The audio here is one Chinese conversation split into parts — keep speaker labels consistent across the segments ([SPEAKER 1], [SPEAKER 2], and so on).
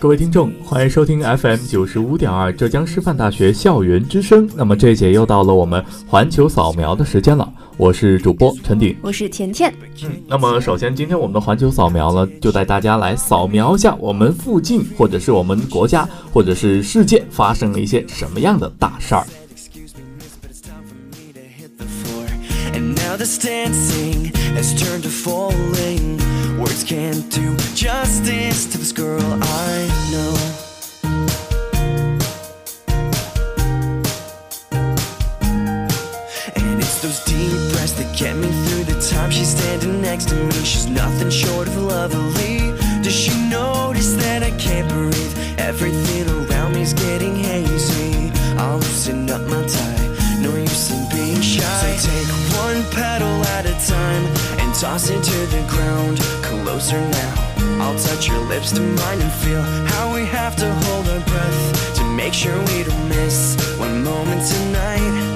[SPEAKER 1] 各位听众，欢迎收听 FM 九十五点二浙江师范大学校园之声。那么这节又到了我们环球扫描的时间了，我是主播陈鼎，
[SPEAKER 2] 我是甜甜。
[SPEAKER 1] 嗯，那么首先今天我们的环球扫描呢，就带大家来扫描一下我们附近或者是我们国家或者是世界发生了一些什么样的大事儿。
[SPEAKER 3] Words can't do justice to this girl I know. And it's those deep breaths that get me through the time she's standing next to me. She's nothing short of lovely. Toss it to the ground closer now. I'll touch your lips to mine and feel how we have to hold our breath to make sure we don't miss one moment tonight.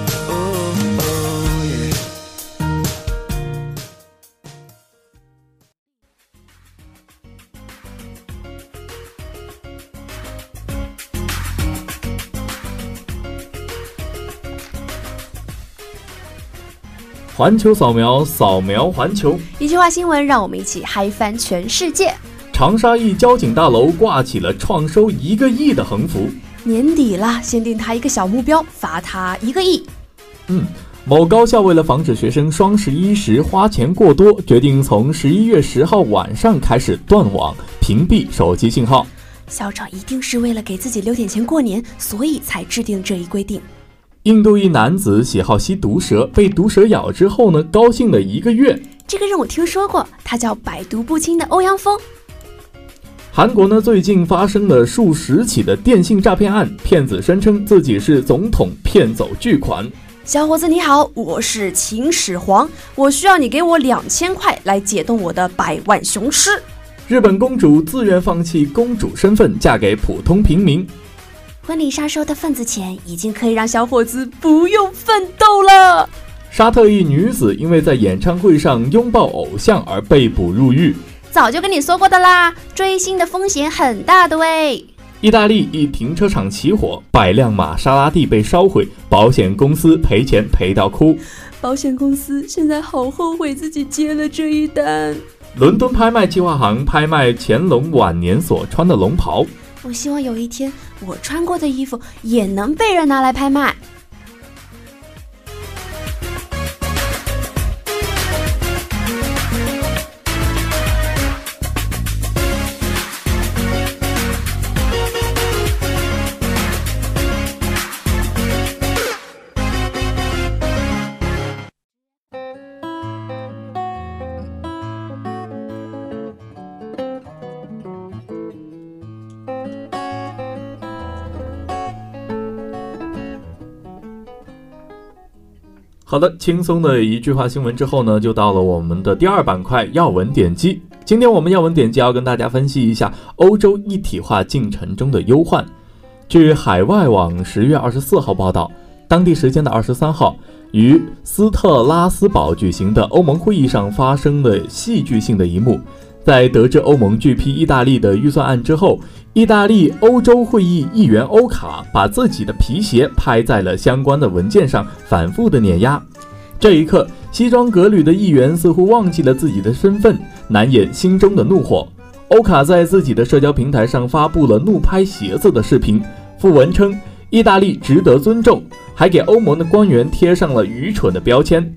[SPEAKER 1] 环球扫描，扫描环球。
[SPEAKER 2] 一句话新闻，让我们一起嗨翻全世界。
[SPEAKER 1] 长沙一交警大楼挂起了创收一个亿的横幅。
[SPEAKER 2] 年底了，先定他一个小目标，罚他一个亿。
[SPEAKER 1] 嗯，某高校为了防止学生双十一时花钱过多，决定从十一月十号晚上开始断网，屏蔽手机信号。
[SPEAKER 2] 校长一定是为了给自己留点钱过年，所以才制定这一规定。
[SPEAKER 1] 印度一男子喜好吸毒蛇，被毒蛇咬之后呢，高兴了一个月。
[SPEAKER 2] 这个人我听说过，他叫百毒不侵的欧阳锋。
[SPEAKER 1] 韩国呢，最近发生了数十起的电信诈骗案，骗子声称自己是总统，骗走巨款。
[SPEAKER 2] 小伙子你好，我是秦始皇，我需要你给我两千块来解冻我的百万雄狮。
[SPEAKER 1] 日本公主自愿放弃公主身份，嫁给普通平民。
[SPEAKER 2] 婚礼上收的份子钱已经可以让小伙子不用奋斗了。
[SPEAKER 1] 沙特一女子因为在演唱会上拥抱偶像而被捕入狱。
[SPEAKER 2] 早就跟你说过的啦，追星的风险很大的喂。
[SPEAKER 1] 意大利一停车场起火，百辆玛莎拉蒂被烧毁，保险公司赔钱赔到哭。
[SPEAKER 2] 保险公司现在好后悔自己接了这一单。
[SPEAKER 1] 伦敦拍卖计划行拍卖乾隆晚年所穿的龙袍。
[SPEAKER 2] 我希望有一天，我穿过的衣服也能被人拿来拍卖。
[SPEAKER 1] 好的，轻松的一句话新闻之后呢，就到了我们的第二板块要闻点击。今天我们要闻点击要跟大家分析一下欧洲一体化进程中的忧患。据海外网十月二十四号报道，当地时间的二十三号，于斯特拉斯堡举行的欧盟会议上发生了戏剧性的一幕。在得知欧盟拒批意大利的预算案之后，意大利欧洲会议议员欧卡把自己的皮鞋拍在了相关的文件上，反复的碾压。这一刻，西装革履的议员似乎忘记了自己的身份，难掩心中的怒火。欧卡在自己的社交平台上发布了怒拍鞋子的视频，附文称“意大利值得尊重”，还给欧盟的官员贴上了愚蠢的标签。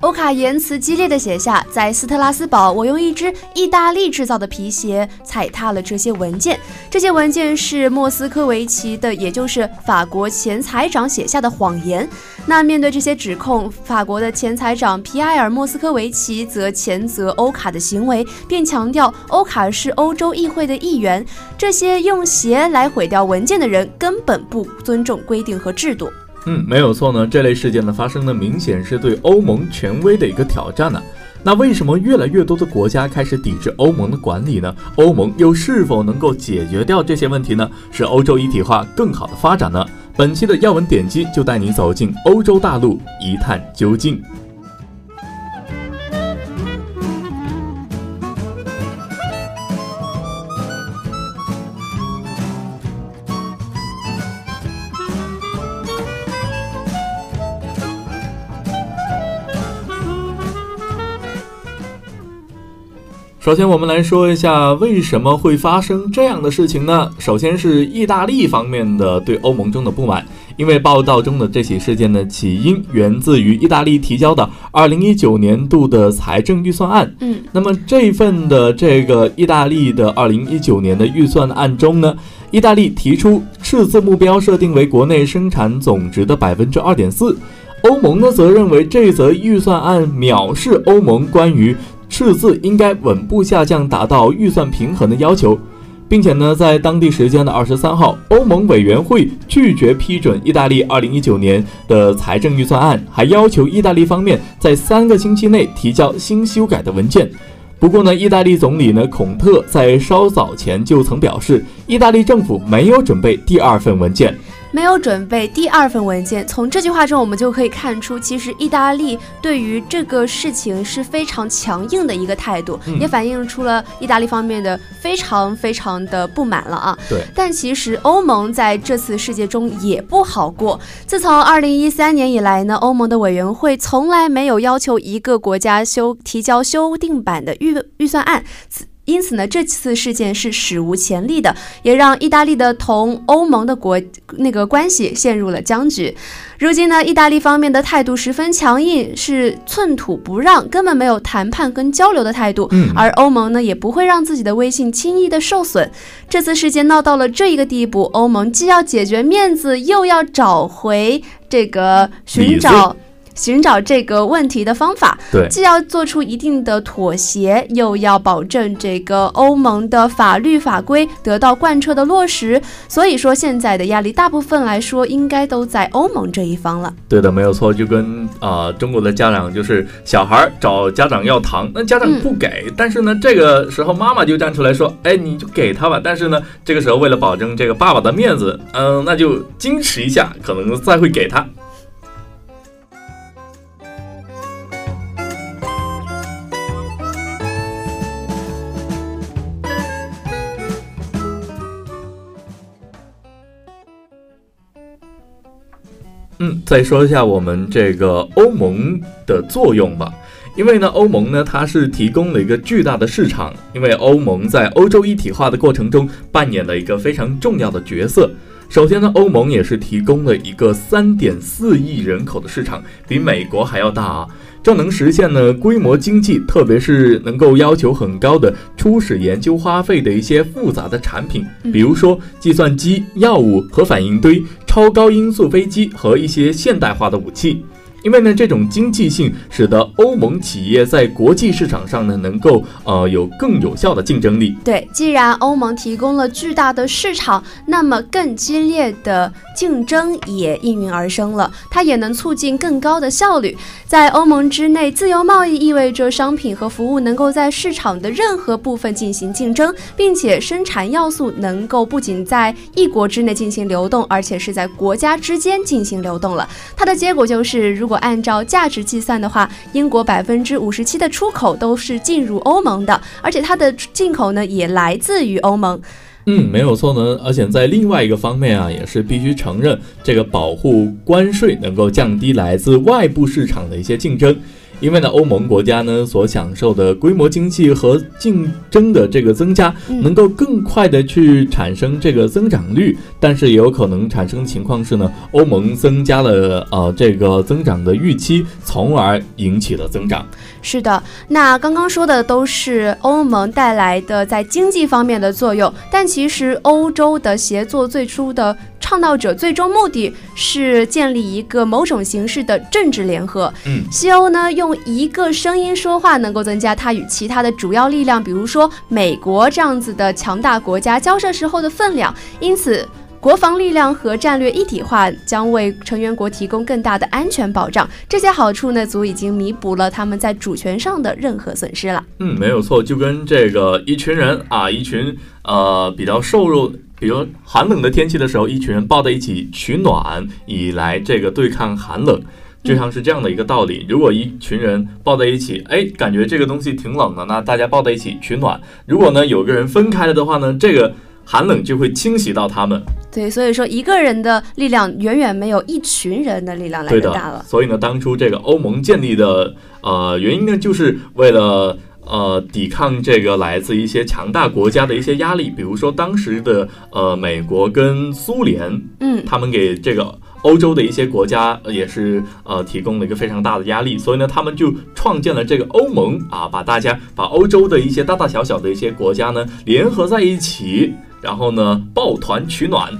[SPEAKER 2] 欧卡言辞激烈的写下，在斯特拉斯堡，我用一只意大利制造的皮鞋踩踏了这些文件。这些文件是莫斯科维奇的，也就是法国前财长写下的谎言。那面对这些指控，法国的前财长皮埃尔·莫斯科维奇则谴责欧卡的行为，并强调欧卡是欧洲议会的议员。这些用鞋来毁掉文件的人根本不尊重规定和制度。
[SPEAKER 1] 嗯，没有错呢。这类事件的发生呢，明显是对欧盟权威的一个挑战呢。那为什么越来越多的国家开始抵制欧盟的管理呢？欧盟又是否能够解决掉这些问题呢？使欧洲一体化更好的发展呢？本期的要闻点击就带你走进欧洲大陆，一探究竟。首先，我们来说一下为什么会发生这样的事情呢？首先是意大利方面的对欧盟中的不满，因为报道中的这起事件的，起因源自于意大利提交的二零一九年度的财政预算案。
[SPEAKER 2] 嗯，
[SPEAKER 1] 那么这份的这个意大利的二零一九年的预算案中呢，意大利提出赤字目标设定为国内生产总值的百分之二点四，欧盟呢则认为这则预算案藐视欧盟关于。赤字应该稳步下降，达到预算平衡的要求，并且呢，在当地时间的二十三号，欧盟委员会拒绝批准意大利二零一九年的财政预算案，还要求意大利方面在三个星期内提交新修改的文件。不过呢，意大利总理呢孔特在稍早前就曾表示，意大利政府没有准备第二份文件。
[SPEAKER 2] 没有准备第二份文件。从这句话中，我们就可以看出，其实意大利对于这个事情是非常强硬的一个态度，
[SPEAKER 1] 嗯
[SPEAKER 2] 也反映出了意大利方面的非常非常的不满了啊。
[SPEAKER 1] 对，
[SPEAKER 2] 但其实欧盟在这次事件中也不好过。自从二零一三年以来呢，欧盟的委员会从来没有要求一个国家修提交修订版的预预算案。此因此呢，这次事件是史无前例的，也让意大利的同欧盟的国那个关系陷入了僵局。如今呢，意大利方面的态度十分强硬，是寸土不让，根本没有谈判跟交流的态度。
[SPEAKER 1] 嗯
[SPEAKER 2] 而欧盟呢，也不会让自己的威信轻易的受损。这次事件闹到了这一个地步，欧盟既要解决面子，又要找回这个寻找寻找这个问题的方法。
[SPEAKER 1] 对，
[SPEAKER 2] 既要做出一定的妥协，又要保证这个欧盟的法律法规得到贯彻的落实。所以说，现在的压力大部分来说，应该都在欧盟这一方了。
[SPEAKER 1] 对的，没有错，就跟啊、呃中国的家长就是小孩儿找家长要糖，那家长不给，但是呢，这个时候妈妈就站出来说，哎，你就给他吧。但是呢，这个时候为了保证这个爸爸的面子，嗯、那就矜持一下，可能再会给他。嗯，再说一下我们这个欧盟的作用吧。因为呢，欧盟呢，它是提供了一个巨大的市场，因为欧盟在欧洲一体化的过程中扮演了一个非常重要的角色。首先呢，欧盟也是提供了一个三点四亿人口的市场，比美国还要大啊。这能实现呢规模经济，特别是能够要求很高的初始研究花费的一些复杂的产品，
[SPEAKER 2] 嗯
[SPEAKER 1] 比如说计算机、药物、核反应堆、超高音速飞机和一些现代化的武器。因为呢，这种经济性使得欧盟企业在国际市场上呢，能够呃有更有效的竞争力。
[SPEAKER 2] 对，既然欧盟提供了巨大的市场，那么更激烈的竞争也应运而生了。它也能促进更高的效率。在欧盟之内，自由贸易意味着商品和服务能够在市场的任何部分进行竞争，并且生产要素能够不仅在一国之内进行流动，而且是在国家之间进行流动了。它的结果就是，如如果按照价值计算的话，英国百分之五十七的出口都是进入欧盟的，而且它的进口呢也来自于欧盟。
[SPEAKER 1] 嗯，没有错呢。而且在另外一个方面啊，也是必须承认，这个保护关税能够降低来自外部市场的一些竞争。因为呢，欧盟国家呢所享受的规模经济和竞争的这个增加，
[SPEAKER 2] 嗯
[SPEAKER 1] 能够更快的去产生这个增长率，但是也有可能产生的情况是呢，欧盟增加了呃这个增长的预期，从而引起了增长。
[SPEAKER 2] 是的，那刚刚说的都是欧盟带来的在经济方面的作用，但其实欧洲的协作最初的倡导者，最终目的是建立一个某种形式的政治联合。
[SPEAKER 1] 嗯，
[SPEAKER 2] 西欧呢用一个声音说话，能够增加它与其他的主要力量，比如说美国这样子的强大国家交涉时候的分量，因此。国防力量和战略一体化将为成员国提供更大的安全保障，这些好处呢，足已经弥补了他们在主权上的任何损失了。
[SPEAKER 1] 嗯，没有错，就跟这个一群人啊，一群呃比较瘦弱。比如寒冷的天气的时候，一群人抱在一起取暖，以来这个对抗寒冷，就像是这样的一个道理。如果一群人抱在一起，哎，感觉这个东西挺冷的，那大家抱在一起取暖。如果呢有个人分开了的话呢，这个寒冷就会侵袭到他们。
[SPEAKER 2] 对，所以说一个人的力量远远没有一群人的力量来
[SPEAKER 1] 的
[SPEAKER 2] 大了。
[SPEAKER 1] 所以呢，当初这个欧盟建立的呃原因呢，就是为了呃抵抗这个来自一些强大国家的一些压力，比如说当时的呃美国跟苏联，
[SPEAKER 2] 嗯，
[SPEAKER 1] 他们给这个。欧洲的一些国家呃也是呃提供了一个非常大的压力，所以呢，他们就创建了这个欧盟啊，把大家把欧洲的一些大大小小的一些国家呢联合在一起，然后呢抱团取暖。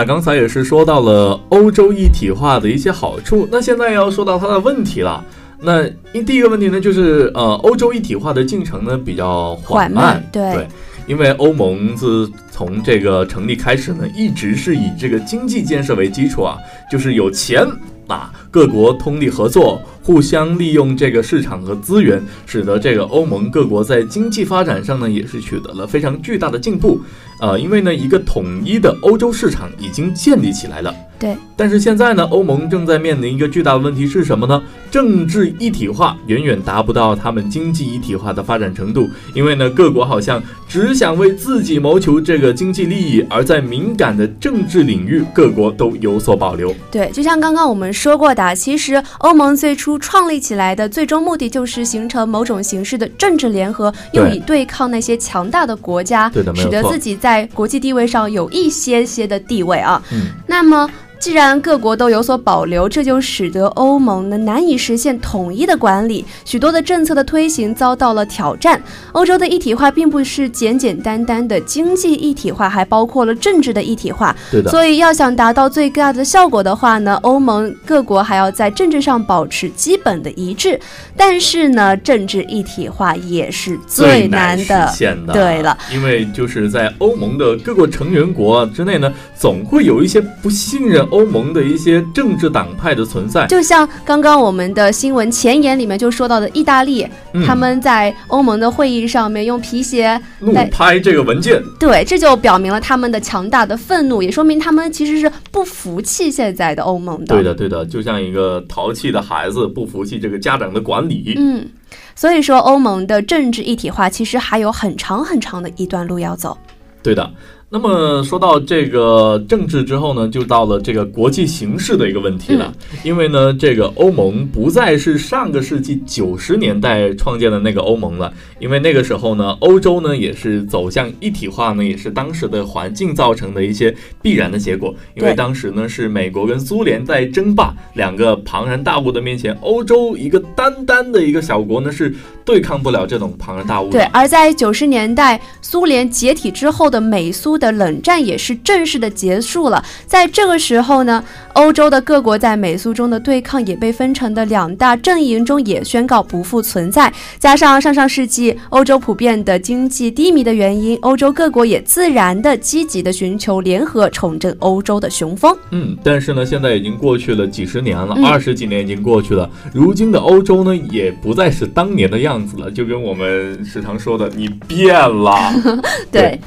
[SPEAKER 1] 那刚才也是说到了欧洲一体化的一些好处，那现在要说到它的问题了。那一第一个问题呢，就是呃，欧洲一体化的进程呢比较缓
[SPEAKER 2] 缓慢对
[SPEAKER 1] 因为欧盟自从这个成立开始呢，一直是以这个经济建设为基础啊，就是有钱啊，各国通力合作，互相利用这个市场和资源，使得这个欧盟各国在经济发展上呢，也是取得了非常巨大的进步。呃，因为呢，一个统一的欧洲市场已经建立起来了。
[SPEAKER 2] 对，
[SPEAKER 1] 但是现在呢，欧盟正在面临一个巨大的问题是什么呢？政治一体化远远达不到他们经济一体化的发展程度，因为呢，各国好像只想为自己谋求这个经济利益，而在敏感的政治领域，各国都有所保留。
[SPEAKER 2] 对，就像刚刚我们说过的，其实欧盟最初创立起来的最终目的就是形成某种形式的政治联合，用以对抗那些强大的国家，使得自己在国际地位上有一些些的地位啊。
[SPEAKER 1] 嗯，
[SPEAKER 2] 那么。既然各国都有所保留，这就使得欧盟呢难以实现统一的管理，许多的政策的推行遭到了挑战。欧洲的一体化并不是简简单单的经济一体化，还包括了政治的一体化。
[SPEAKER 1] 对的。
[SPEAKER 2] 所以要想达到最大的效果的话呢，欧盟各国还要在政治上保持基本的一致。但是呢，政治一体化也是最难的。
[SPEAKER 1] 实现的。
[SPEAKER 2] 对了，
[SPEAKER 1] 因为就是在欧盟的各个成员国之内呢，总会有一些不信任欧盟的一些政治党派的存在。
[SPEAKER 2] 就像刚刚我们的新闻前言里面就说到的，意大利、
[SPEAKER 1] 嗯
[SPEAKER 2] 他们在欧盟的会议上面用皮鞋，
[SPEAKER 1] 怒拍这个文件，
[SPEAKER 2] 对，这就表明了他们的强大的愤怒，也说明他们其实是不服气现在的欧盟的。
[SPEAKER 1] 对的，对的，就像一个淘气的孩子不服气这个家长的管理。
[SPEAKER 2] 嗯，所以说欧盟的政治一体化其实还有很长很长的一段路要走。
[SPEAKER 1] 对的。那么说到这个政治之后呢，就到了这个国际形势的一个问题了。因为呢，这个欧盟不再是上个世纪九十年代创建的那个欧盟了，因为那个时候呢，欧洲呢也是走向一体化呢，也是当时的环境造成的一些必然的结果。因为当时呢是美国跟苏联在争霸，两个庞然大物的面前，欧洲一个单单的一个小国呢是对抗不了这种庞然大物的。
[SPEAKER 2] 对，而在九十年代苏联解体之后的美苏的冷战也是正式的结束了。在这个时候呢，欧洲的各国在美苏中的对抗也被分成的两大阵营中也宣告不复存在。加上上上世纪欧洲普遍的经济低迷的原因，欧洲各国也自然的积极的寻求联合重振欧洲的雄风。
[SPEAKER 1] 嗯，但是呢，现在已经过去了几十年了，
[SPEAKER 2] 嗯
[SPEAKER 1] 二十几年已经过去了。如今的欧洲呢，也不再是当年的样子了，就跟我们时常说的，你变了。
[SPEAKER 2] 对，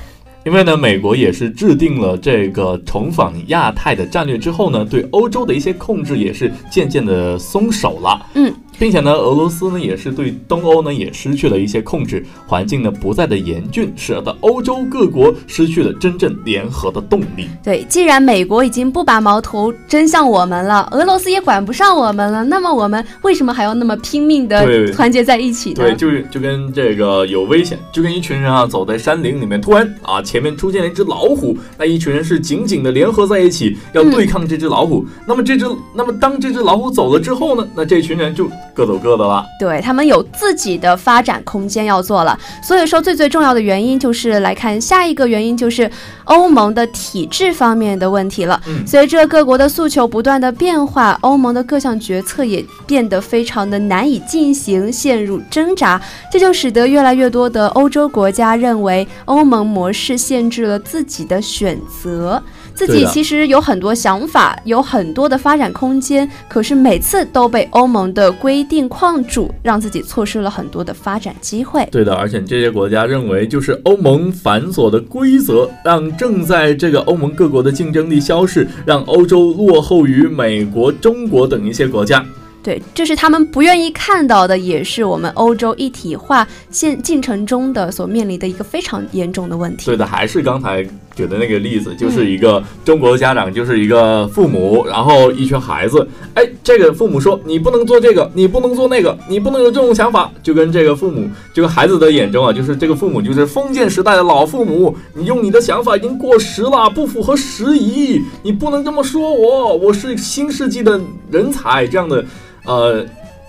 [SPEAKER 1] 因为呢，美国也是制定了这个重返亚太的战略之后呢，对欧洲的一些控制也是渐渐的松手了。
[SPEAKER 2] 嗯。
[SPEAKER 1] 并且呢，俄罗斯呢也是对东欧呢也失去了一些控制，环境呢不再的严峻，使得欧洲各国失去了真正联合的动力。
[SPEAKER 2] 对，既然美国已经不把矛头针向我们了，俄罗斯也管不上我们了，那么我们为什么还要那么拼命的团结在一起呢？
[SPEAKER 1] 对，就是就跟这个有危险，就跟一群人啊走在山林里面，突然啊前面出现了一只老虎，那一群人是紧紧的联合在一起，要对抗这只老虎。那么这只，那么当这只老虎走了之后呢，那这群人就各走各的了。
[SPEAKER 2] 对他们有自己的发展空间要做了，所以说最最重要的原因就是来看下一个原因就是欧盟的体制方面的问题了。
[SPEAKER 1] 嗯
[SPEAKER 2] 随着各国的诉求不断的变化，欧盟的各项决策也变得非常的难以进行，陷入挣扎，这就使得越来越多的欧洲国家认为欧盟模式限制了自己的选择。自己其实有很多想法，有很多的发展空间，可是每次都被欧盟的规定框住，让自己错失了很多的发展机会。
[SPEAKER 1] 对的，而且这些国家认为，就是欧盟繁琐的规则，让正在这个欧盟各国的竞争力消逝，让欧洲落后于美国、中国等一些国家。
[SPEAKER 2] 对，这是他们不愿意看到的，也是我们欧洲一体化现进程中的所面临的一个非常严重的问题。
[SPEAKER 1] 对的，还是刚才举的那个例子，就是一个中国家长，就是一个父母，然后一群孩子，哎，这个父母说你不能做这个，你不能做那个，你不能有这种想法，就跟这个父母，这个孩子的眼中啊，就是这个父母就是封建时代的老父母，你用你的想法已经过时了，不符合时宜，你不能这么说我，我是新世纪的人才，这样的，呃。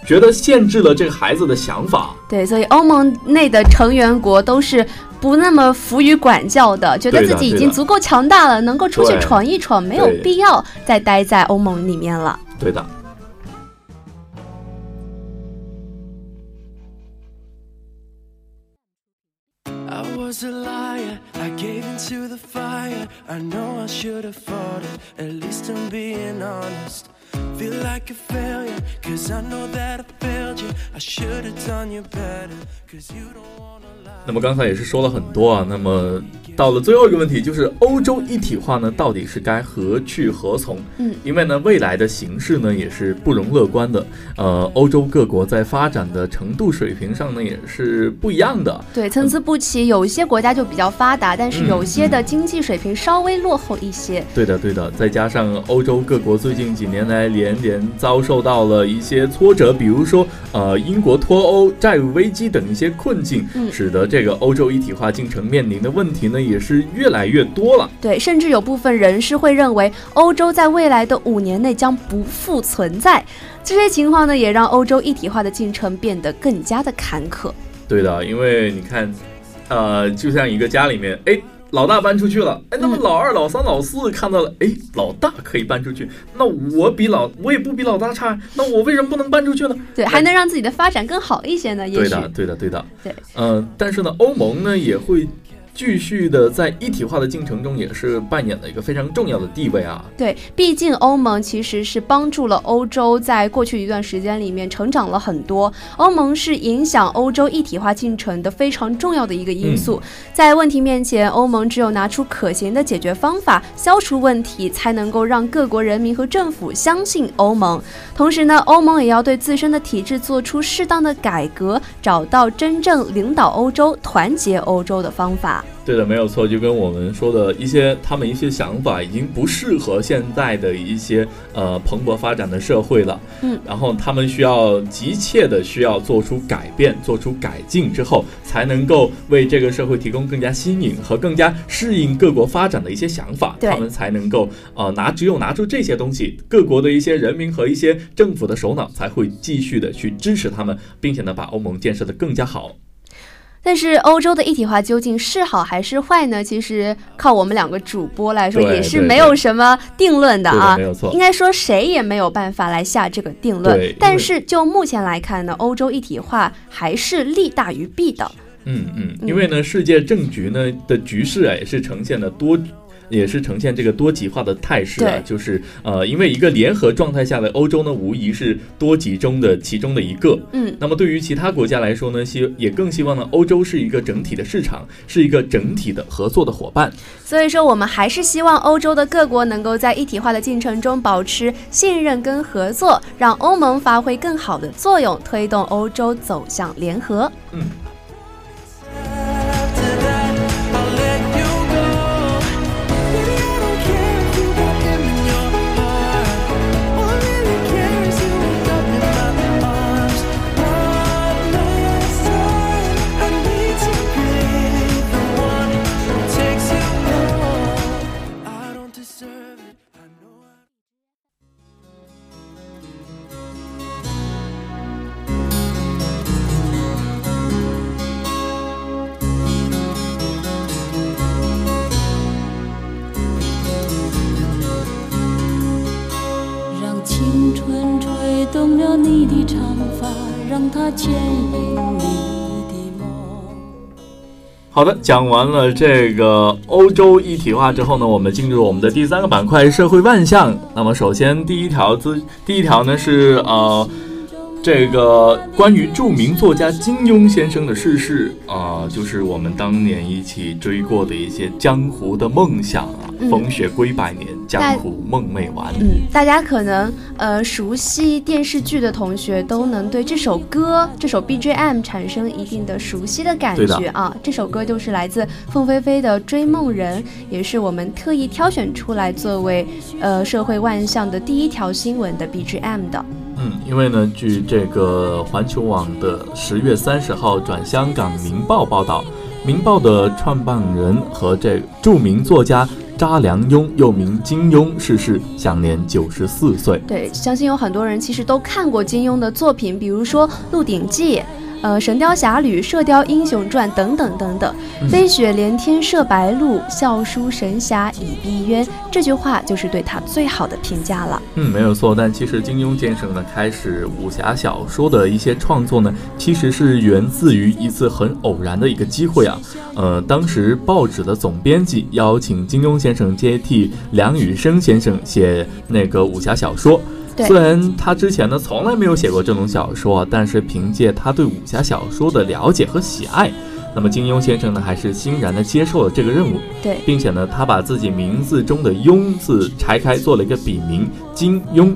[SPEAKER 1] 觉得限制了这个孩子的想法，
[SPEAKER 2] 对，所以欧盟内的成员国都是不那么服于管教的，觉得自己已经足够强大了，能够出去闯一闯，没有必要再待在欧盟里面了。
[SPEAKER 1] 对的。
[SPEAKER 3] I was a liar, I gave into the fire. I know I should have fought it, at least I'm being honest. Feel like a failure, cause I know that I failed you. I should have done you better, cause you don't wanna lie.
[SPEAKER 1] 那么刚才也是说了很多啊，那么到了最后一个问题，就是欧洲一体化呢，到底是该何去何从？
[SPEAKER 2] 嗯，
[SPEAKER 1] 因为呢，未来的形势呢也是不容乐观的。呃，欧洲各国在发展的程度水平上呢也是不一样的。
[SPEAKER 2] 对，参差不齐，有一些国家就比较发达，但是
[SPEAKER 1] 嗯
[SPEAKER 2] 有些的经济水平稍微落后一些。
[SPEAKER 1] 对的，对的，再加上欧洲各国最近几年来连连连遭受到了一些挫折，比如说呃英国脱欧、债务危机等一些困境，
[SPEAKER 2] 嗯
[SPEAKER 1] 使得这个欧洲一体化进程面临的问题呢也是越来越多了。
[SPEAKER 2] 对，甚至有部分人士会认为，欧洲在未来的五年内将不复存在。这些情况呢，也让欧洲一体化的进程变得更加的坎坷。
[SPEAKER 1] 对的，因为你看，呃，就像一个家里面，哎，老大搬出去了，哎，那么
[SPEAKER 2] 嗯
[SPEAKER 1] 老二、老三、老四看到了，哎，老大可以搬出去，那我比老我也不比老大差，那我为什么不能搬出去呢？
[SPEAKER 2] 对，还能让自己的发展更好一些呢？也许
[SPEAKER 1] 对的，对的，对的。
[SPEAKER 2] 对，
[SPEAKER 1] 嗯、但是呢，欧盟呢也会继续的在一体化的进程中，也是扮演了一个非常重要的地位啊。
[SPEAKER 2] 对，毕竟欧盟其实是帮助了欧洲在过去一段时间里面成长了很多。欧盟是影响欧洲一体化进程的非常重要的一个因素。在问题面前，欧盟只有拿出可行的解决方法，消除问题，才能够让各国人民和政府相信欧盟。同时呢，欧盟也要对自身的体制做出适当的改革，找到真正领导欧洲、团结欧洲的方法。
[SPEAKER 1] 对的，没有错，就跟我们说的一些，他们一些想法已经不适合现在的一些呃蓬勃发展的社会了。
[SPEAKER 2] 嗯，
[SPEAKER 1] 然后他们需要急切的需要做出改变、做出改进之后，才能够为这个社会提供更加新颖和更加适应各国发展的一些想法。他们才能够呃拿，只有拿出这些东西，各国的一些人民和一些政府的首脑才会继续的去支持他们，并且呢把欧盟建设的更加好。
[SPEAKER 2] 但是欧洲的一体化究竟是好还是坏呢？其实靠我们两个主播来说也是没有什么定论的啊。
[SPEAKER 1] 没有错
[SPEAKER 2] 应该说谁也没有办法来下这个定论
[SPEAKER 1] 对。
[SPEAKER 2] 但是就目前来看呢，欧洲一体化还是利大于弊的。
[SPEAKER 1] 嗯嗯，因为呢，世界政局呢的局势啊，也是呈现了多。也是呈现这个多极化的态势啊，就是呃，因为一个联合状态下的欧洲呢，无疑是多极中的其中的一个。
[SPEAKER 2] 嗯，
[SPEAKER 1] 那么对于其他国家来说呢，希也更希望呢，欧洲是一个整体的市场，是一个整体的合作的伙伴。
[SPEAKER 2] 所以说我们还是希望欧洲的各国能够在一体化的进程中保持信任跟合作，让欧盟发挥更好的作用，推动欧洲走向联合。
[SPEAKER 1] 嗯。
[SPEAKER 4] 让它牵引你的梦。
[SPEAKER 1] 好的，讲完了这个欧洲一体化之后呢，我们进入我们的第三个板块——社会万象。那么，首先第一条资，第一条呢是呃，这个关于著名作家金庸先生的逝世啊、就是我们当年一起追过的一些江湖的梦想，风雪归百年，江湖梦未完。
[SPEAKER 2] 嗯，大家可能呃熟悉电视剧的同学都能对这首歌、这首 BGM 产生一定的熟悉的感觉啊。这首歌就是来自凤飞飞的《追梦人》，也是我们特意挑选出来作为呃社会万象的第一条新闻的 BGM 的。
[SPEAKER 1] 嗯，因为呢，据这个环球网的十月三十号转香港《明报》报道，《明报》的创办人和这著名作家查良镛，又名金庸逝世，享年九十四岁。
[SPEAKER 2] 对，相信有很多人其实都看过金庸的作品，比如说《鹿鼎记》。呃，《神雕侠侣》《射雕英雄传》等等等等，
[SPEAKER 1] 嗯
[SPEAKER 2] 飞雪连天射白鹿，笑书神侠倚碧鸳。这句话就是对他最好的评价了。
[SPEAKER 1] 嗯，没有错。但其实金庸先生呢，开始武侠小说的一些创作呢，其实是源自于一次很偶然的一个机会啊。呃，当时报纸的总编辑邀请金庸先生接替梁羽生先生写那个武侠小说。
[SPEAKER 2] 对
[SPEAKER 1] 虽然他之前呢从来没有写过这种小说啊，但是凭借他对武侠小说的了解和喜爱，那么金庸先生呢还是欣然的接受了这个任务。
[SPEAKER 2] 对，
[SPEAKER 1] 并且呢，他把自己名字中的“庸”字拆开，做了一个笔名金庸。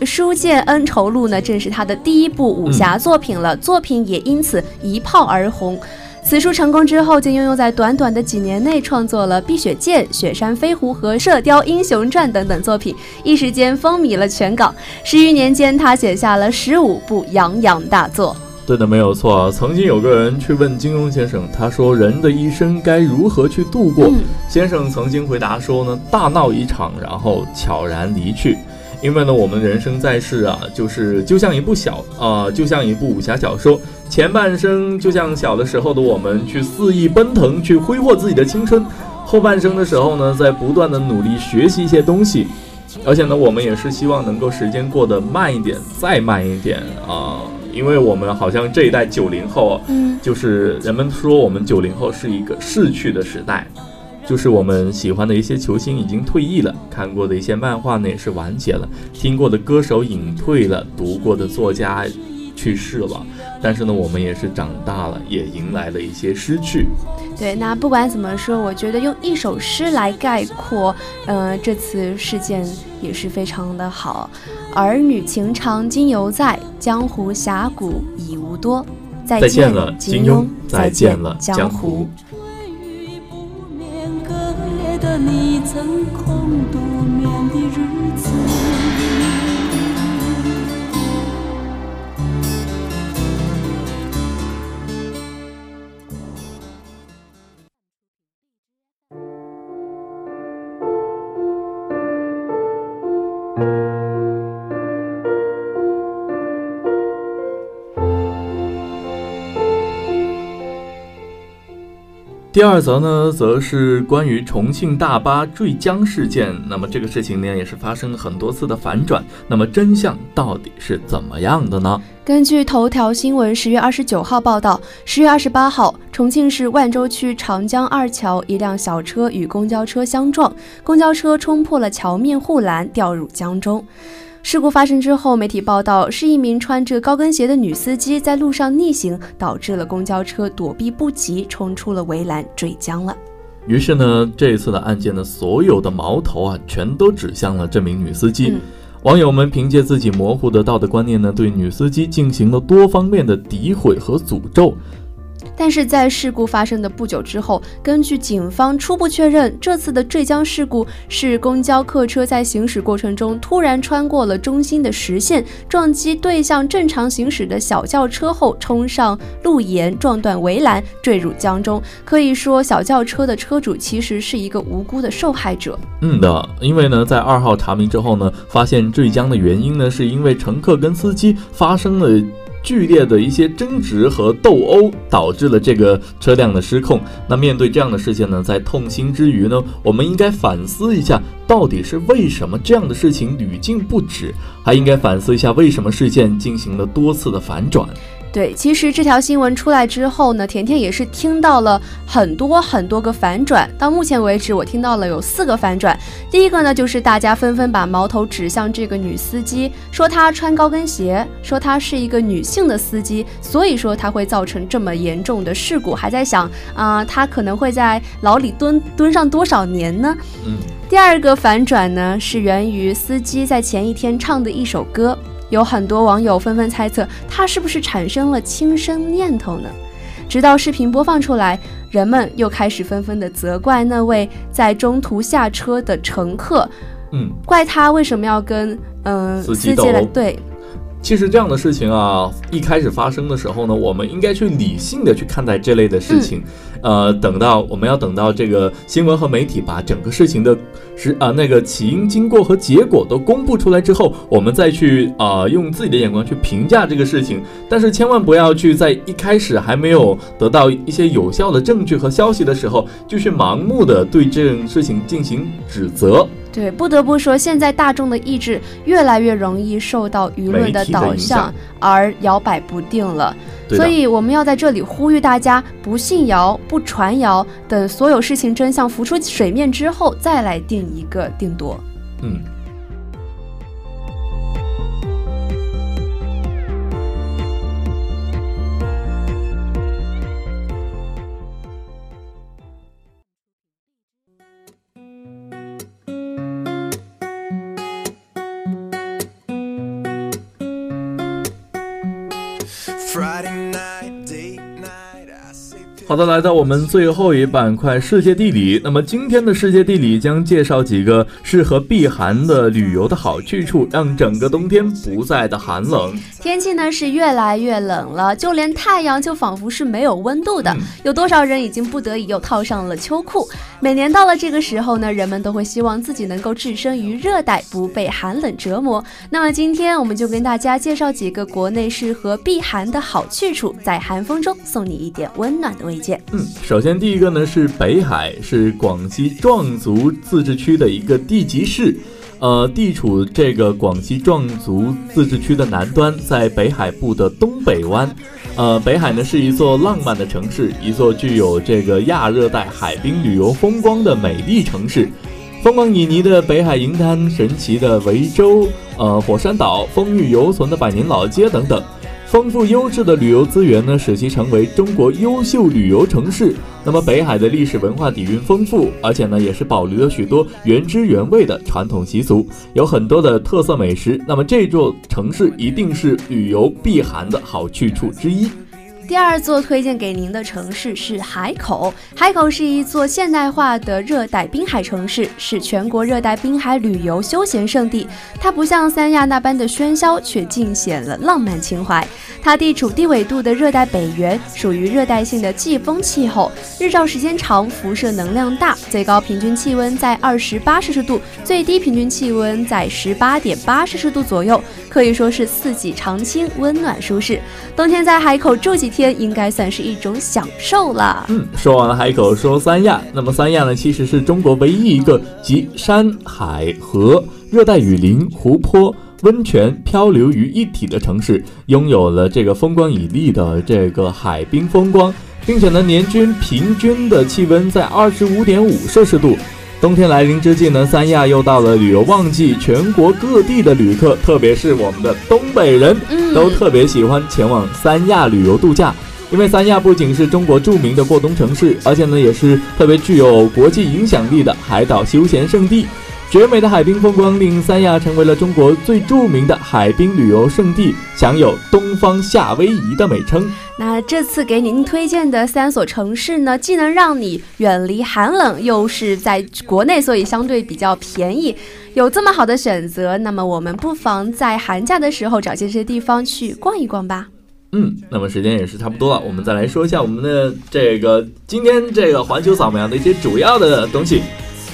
[SPEAKER 2] 《书剑恩仇录》呢，正是他的第一部武侠作品了，作品也因此一炮而红。此书成功之后，金庸又在短短的几年内创作了《碧血剑》《雪山飞狐》和《射雕英雄传》等等作品，一时间风靡了全港。十余年间，他写下了十五部洋洋大作。
[SPEAKER 1] 对的，没有错。曾经有个人去问金庸先生，他说：“人的一生该如何去度过？”
[SPEAKER 2] 嗯
[SPEAKER 1] 先生曾经回答说呢：“大闹一场，然后悄然离去。”因为呢，我们人生在世啊，就是就像一部小啊、就像一部武侠小说，前半生就像小的时候的我们去肆意奔腾，去挥霍自己的青春；后半生的时候呢，在不断的努力学习一些东西，而且呢，我们也是希望能够时间过得慢一点，再慢一点啊、因为我们好像这一代九零后，
[SPEAKER 2] 嗯，
[SPEAKER 1] 就是人们说我们九零后是一个逝去的时代，就是我们喜欢的一些球星已经退役了，看过的一些漫画呢也是完结了，听过的歌手隐退了，读过的作家去世了。但是呢，我们也是长大了，也迎来了一些失去。
[SPEAKER 2] 对，那不管怎么说，我觉得用一首诗来概括，呃，这次事件也是非常的好。儿女情长今犹在，江湖侠骨已无多。再
[SPEAKER 1] 再见了
[SPEAKER 2] 金
[SPEAKER 1] 金庸
[SPEAKER 2] 再
[SPEAKER 1] 再见了
[SPEAKER 2] 江
[SPEAKER 1] 江湖。
[SPEAKER 4] 你曾空独
[SPEAKER 1] 第二则呢，则是关于重庆大巴坠江事件。那么这个事情呢，也是发生了很多次的反转。那么真相到底是怎么样的呢？
[SPEAKER 2] 根据头条新闻十月二十九号报道，十月二十八号，重庆市万州区长江二桥，一辆小车与公交车相撞，公交车冲破了桥面护栏，掉入江中。事故发生之后，媒体报道是一名穿着高跟鞋的女司机在路上逆行，导致了公交车躲避不及，冲出了围栏坠江了。
[SPEAKER 1] 于是呢，这一次的案件的，所有的矛头啊，全都指向了这名女司机。
[SPEAKER 2] 嗯
[SPEAKER 1] 网友们凭借自己模糊的道德观念呢，对女司机进行了多方面的诋毁和诅咒。
[SPEAKER 2] 但是在事故发生的不久之后，根据警方初步确认，这次的坠江事故是公交客车在行驶过程中突然穿过了中心的实线，撞击对向正常行驶的小轿车后冲上路沿，撞断围栏，坠入江中。可以说，小轿车的车主其实是一个无辜的受害者。
[SPEAKER 1] 嗯的，因为呢，在二号查明之后呢，发现坠江的原因呢，是因为乘客跟司机发生了。剧烈的一些争执和斗殴，导致了这个车辆的失控。那面对这样的事件呢，在痛心之余呢，我们应该反思一下，到底是为什么这样的事情屡禁不止，还应该反思一下为什么事件进行了多次的反转。
[SPEAKER 2] 对，其实这条新闻出来之后呢，甜甜也是听到了很多很多个反转。到目前为止，我听到了有四个反转。第一个呢，就是大家纷纷把矛头指向这个女司机，说她穿高跟鞋，说她是一个女性的司机，所以说她会造成这么严重的事故。还在想啊、她可能会在牢里蹲蹲上多少年呢？
[SPEAKER 1] 嗯，
[SPEAKER 2] 第二个反转呢，是源于司机在前一天唱的一首歌。有很多网友纷纷猜测，他是不是产生了轻生念头呢？直到视频播放出来，人们又开始纷纷的责怪那位在中途下车的乘客，
[SPEAKER 1] 嗯，
[SPEAKER 2] 怪他为什么要跟嗯、呃、
[SPEAKER 1] 司机
[SPEAKER 2] 来对。
[SPEAKER 1] 其实这样的事情啊，一开始发生的时候呢，我们应该去理性的去看待这类的事情。呃，等到我们要等到这个新闻和媒体把整个事情的是啊、那个起因、经过和结果都公布出来之后，我们再去啊、用自己的眼光去评价这个事情。但是千万不要去在一开始还没有得到一些有效的证据和消息的时候，就去盲目的对这种事情进行指责。
[SPEAKER 2] 对，不得不说，现在大众的意志越来越容易受到舆论
[SPEAKER 1] 的
[SPEAKER 2] 导向而摇摆不定了。所以我们要在这里呼吁大家，不信谣、不传谣，等所有事情真相浮出水面之后，再来定一个定夺。
[SPEAKER 1] 嗯。好的，来到我们最后一板块世界地理。那么今天的世界地理将介绍几个适合避寒的旅游的好去处，让整个冬天不再的寒冷。
[SPEAKER 2] 天气呢是越来越冷了，就连太阳就仿佛是没有温度的。
[SPEAKER 1] 嗯
[SPEAKER 2] 有多少人已经不得已又套上了秋裤？每年到了这个时候呢，人们都会希望自己能够置身于热带，不被寒冷折磨。那么今天我们就跟大家介绍几个国内适合避寒的好去处，在寒风中送你一点温暖的
[SPEAKER 1] 嗯，首先第一个呢是北海，是广西壮族自治区的一个地级市。呃，地处这个广西壮族自治区的南端，在北海部的东北湾。呃，北海呢是一座浪漫的城市，一座具有这个亚热带海滨旅游风光的美丽城市。风光旖旎的北海银滩、神奇的涠洲、呃火山岛、风韵犹存的百年老街等等。丰富优质的旅游资源呢，使其成为中国优秀旅游城市。那么北海的历史文化底蕴丰富，而且呢也是保留了许多原汁原味的传统习俗，有很多的特色美食。那么这座城市一定是旅游避寒的好去处之一。
[SPEAKER 2] 第二座推荐给您的城市是海口。海口是一座现代化的热带滨海城市，是全国热带滨海旅游休闲胜地。它不像三亚那般的喧嚣，却尽显了浪漫情怀。它地处低纬度的热带北缘，属于热带性的季风气候，日照时间长，辐射能量大，最高平均气温在二十八摄氏度，最低平均气温在十八点八摄氏度左右，可以说是四季常青，温暖舒适。冬天在海口住几天。天，应该算是一种享受了。
[SPEAKER 1] 嗯，说完了海口，说三亚。那么三亚呢，其实是中国唯一一个集山海河、热带雨林、湖泊、温泉、漂流于一体的城市，拥有了这个风光旖旎的这个海滨风光，并且呢，年均平均的气温在二十五点五摄氏度。冬天来临之际呢，三亚又到了旅游旺季，全国各地的旅客，特别是我们的东北人，
[SPEAKER 2] 嗯
[SPEAKER 1] 都特别喜欢前往三亚旅游度假。因为三亚不仅是中国著名的过冬城市，而且呢也是特别具有国际影响力的海岛休闲胜地。绝美的海滨风光令三亚成为了中国最著名的海滨旅游胜地，享有“东方夏威夷”的美称。
[SPEAKER 2] 那这次给您推荐的三所城市呢，既能让你远离寒冷，又是在国内，所以相对比较便宜。有这么好的选择，那么我们不妨在寒假的时候找这些地方去逛一逛吧。
[SPEAKER 1] 嗯，那么时间也是差不多了，我们再来说一下我们的这个今天这个环球扫描的一些主要的东西。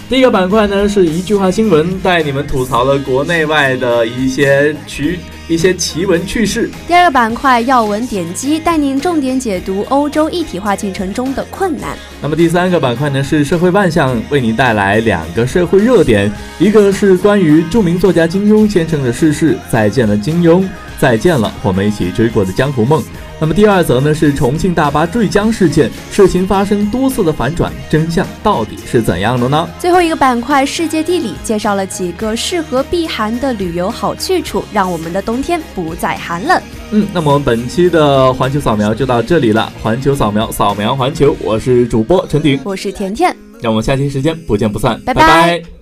[SPEAKER 1] 第一个板块呢是一句话新闻，带你们吐槽了国内外的一些奇一些奇闻趣事。
[SPEAKER 2] 第二个板块要闻点击，带您重点解读欧洲一体化进程中的困难。
[SPEAKER 1] 那么第三个板块呢是社会万象，为您带来两个社会热点，一个是关于著名作家金庸先生的逝世，再见了金庸，再见了我们一起追过的江湖梦。那么第二则呢是重庆大巴坠江事件，事情发生多次的反转，真相到底是怎样的呢？
[SPEAKER 2] 最后一个板块世界地理介绍了几个适合避寒的旅游好去处，让我们的冬天不再寒冷。
[SPEAKER 1] 嗯，那么本期的环球扫描就到这里了。环球扫描，扫描环球，我是主播陈鼎，
[SPEAKER 2] 我是甜甜。
[SPEAKER 1] 让我们下期时间不见不散，
[SPEAKER 2] 拜
[SPEAKER 1] 拜
[SPEAKER 2] 拜